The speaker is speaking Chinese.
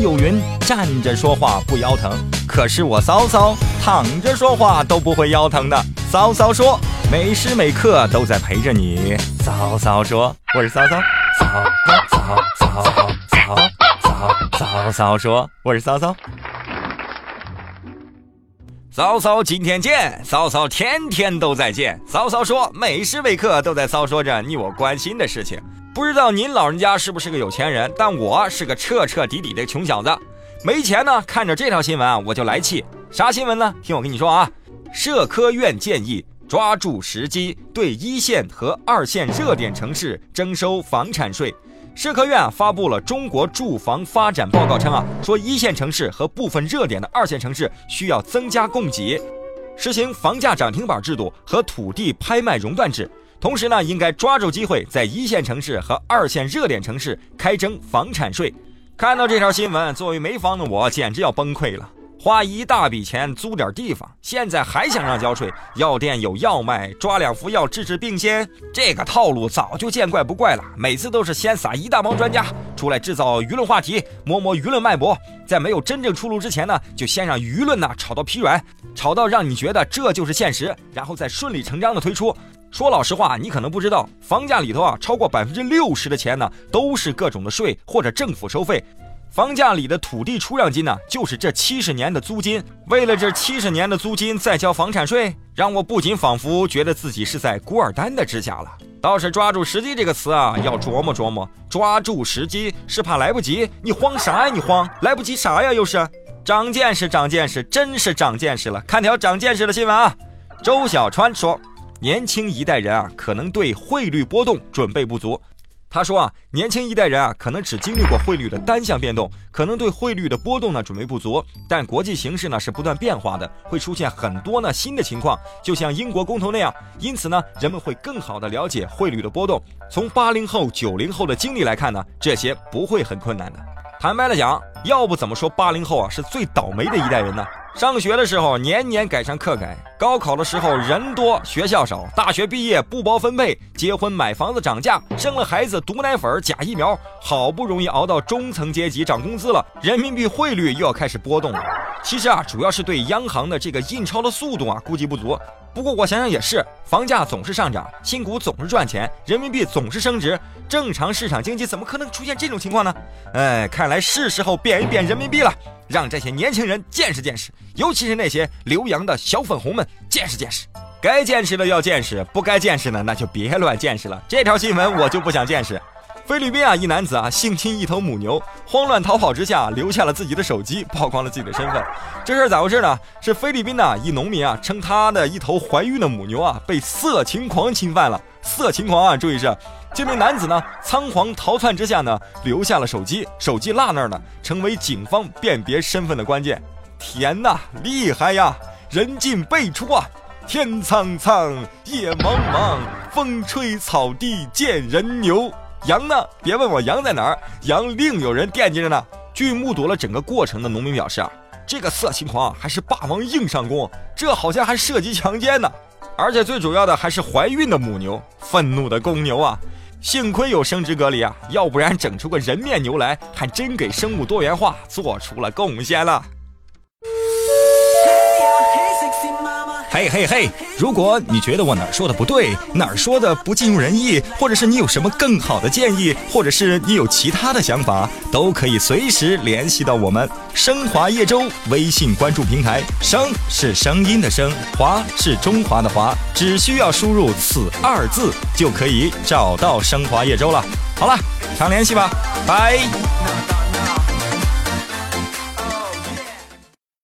有云：站着说话不腰疼，可是我骚骚躺着说话都不会腰疼的。骚骚说，每时每刻都在陪着你。骚骚说，我是骚骚骚。骚骚骚骚骚骚骚说，我是骚骚。骚骚今天见，骚骚天天都在见。骚骚说，每时每刻都在骚说着你我关心的事情。不知道您老人家是不是个有钱人，但我是个彻彻底底的穷小子。没钱呢，看着这条新闻啊，我就来气。啥新闻呢？听我跟你说啊，社科院建议抓住时机，对一线和二线热点城市征收房产税。社科院发布了《中国住房发展报告》，称啊，说一线城市和部分热点的二线城市需要增加供给，实行房价涨停板制度和土地拍卖熔断制。同时呢，应该抓住机会，在一线城市和二线热点城市开征房产税。看到这条新闻，作为没房的我简直要崩溃了。花一大笔钱租点地方，现在还想让交税？药店有药卖，抓两副药治治病先。这个套路早就见怪不怪了。每次都是先撒一大帮专家出来制造舆论话题，摸摸舆论脉搏，在没有真正出炉之前呢，就先让舆论呢炒到疲软，炒到让你觉得这就是现实，然后再顺理成章的推出。说老实话，你可能不知道，房价里头啊，超过百分之六十的钱呢，都是各种的税或者政府收费。房价里的土地出让金呢，就是这七十年的租金。为了这七十年的租金再交房产税，让我不仅仿佛觉得自己是在古尔丹的治下了。倒是抓住时机这个词啊，要琢磨琢磨。抓住时机是怕来不及？你慌啥呀？你慌来不及啥呀？又是长见识，长见识，真是长见识了。看条长见识的新闻啊，周小川说，年轻一代人啊，可能对汇率波动准备不足。他说啊，年轻一代人啊，可能只经历过汇率的单向变动，可能对汇率的波动呢准备不足。但国际形势呢是不断变化的，会出现很多呢新的情况，就像英国公投那样。因此呢，人们会更好的了解汇率的波动。从八零后、九零后的经历来看呢，这些不会很困难的。坦白的讲，要不怎么说八零后啊是最倒霉的一代人呢？上学的时候年年改上课改，高考的时候人多学校少，大学毕业不包分配，结婚买房子涨价，生了孩子毒奶粉假疫苗，好不容易熬到中层阶级涨工资了，人民币汇率又要开始波动了。其实啊，主要是对央行的这个印钞的速度啊估计不足。不过我想想也是，房价总是上涨，新股总是赚钱，人民币总是升值，正常市场经济怎么可能出现这种情况呢？哎，看来是时候变一变人民币了。让这些年轻人见识见识，尤其是那些留洋的小粉红们见识见识。该见识的要见识，不该见识的那就别乱见识了。这条新闻我就不想见识。菲律宾啊，一男子啊性侵一头母牛，慌乱逃跑之下留下了自己的手机，曝光了自己的身份。这事儿咋回事呢？是菲律宾的一农民啊，称他的一头怀孕的母牛啊被色情狂侵犯了。色情狂啊，注意是。这名男子呢，仓皇逃窜之下呢，留下了手机，手机落那儿了，成为警方辨别身份的关键。天哪，厉害呀！人尽辈出啊！天苍苍，野茫茫，风吹草低见人牛。羊呢？别问我羊在哪儿，羊另有人惦记着呢。据目睹了整个过程的农民表示啊，这个色情狂还是霸王硬上弓，这好像还涉及强奸呢。而且最主要的还是怀孕的母牛，愤怒的公牛啊！幸亏有生殖隔离啊，要不然整出个人面牛来，还真给生物多元化做出了贡献了。嘿嘿嘿！如果你觉得我哪儿说的不对，哪儿说的不尽如人意，或者是你有什么更好的建议，或者是你有其他的想法，都可以随时联系到我们升华叶舟微信关注平台。声是声音的声，华是中华的华，只需要输入此二字就可以找到升华叶舟了。好了，常联系吧，拜。